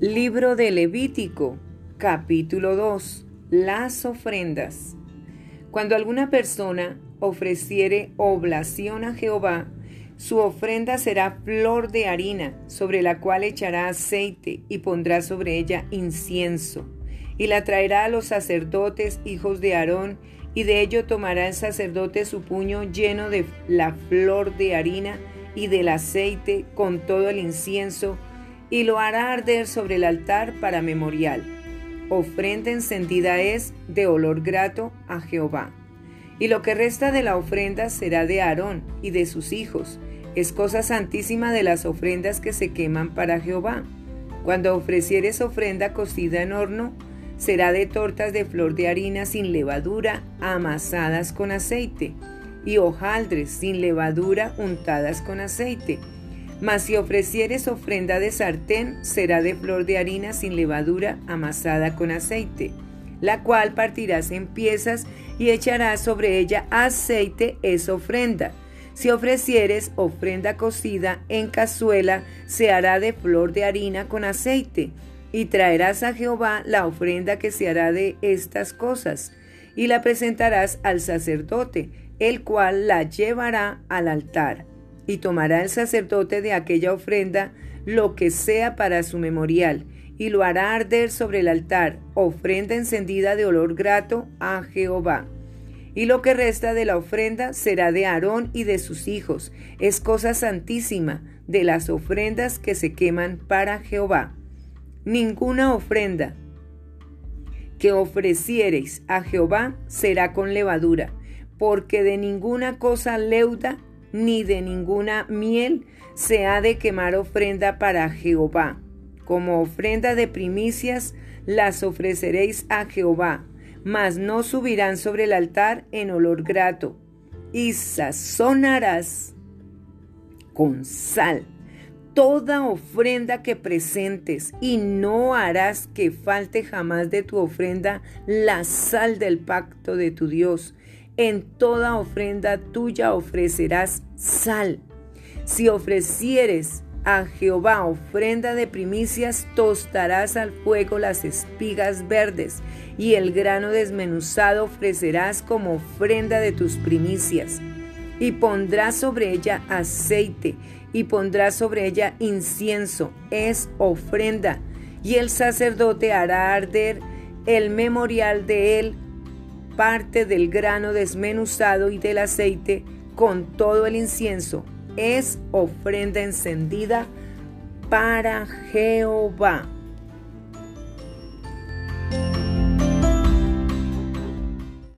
Libro de Levítico, capítulo 2. Las ofrendas. Cuando alguna persona ofreciere oblación a Jehová, su ofrenda será flor de harina, sobre la cual echará aceite y pondrá sobre ella incienso, y la traerá a los sacerdotes, hijos de Aarón, y de ello tomará el sacerdote su puño lleno de la flor de harina y del aceite con todo el incienso, y lo hará arder sobre el altar para memorial. Ofrenda encendida es de olor grato a Jehová. Y lo que resta de la ofrenda será de Aarón y de sus hijos. Es cosa santísima de las ofrendas que se queman para Jehová. Cuando ofrecieres ofrenda cocida en horno, será de tortas de flor de harina sin levadura, amasadas con aceite, y hojaldres sin levadura untadas con aceite mas si ofrecieres ofrenda de sartén, será de flor de harina sin levadura amasada con aceite, la cual partirás en piezas y echarás sobre ella aceite es ofrenda. Si ofrecieres ofrenda cocida en cazuela, se hará de flor de harina con aceite, y traerás a Jehová la ofrenda que se hará de estas cosas, y la presentarás al sacerdote, el cual la llevará al altar y tomará el sacerdote de aquella ofrenda lo que sea para su memorial, y lo hará arder sobre el altar, ofrenda encendida de olor grato a Jehová. Y lo que resta de la ofrenda será de Aarón y de sus hijos, es cosa santísima de las ofrendas que se queman para Jehová. Ninguna ofrenda que ofreciereis a Jehová será con levadura, porque de ninguna cosa leuda ni de ninguna miel se ha de quemar ofrenda para Jehová. Como ofrenda de primicias las ofreceréis a Jehová, mas no subirán sobre el altar en olor grato. Y sazonarás con sal toda ofrenda que presentes, y no harás que falte jamás de tu ofrenda la sal del pacto de tu Dios en toda ofrenda tuya ofrecerás sal. Si ofrecieres a Jehová ofrenda de primicias, tostarás al fuego las espigas verdes, y el grano desmenuzado ofrecerás como ofrenda de tus primicias. Y pondrás sobre ella aceite, y pondrás sobre ella incienso, es ofrenda, y el sacerdote hará arder el memorial de él parte del grano desmenuzado y del aceite con todo el incienso. Es ofrenda encendida para Jehová.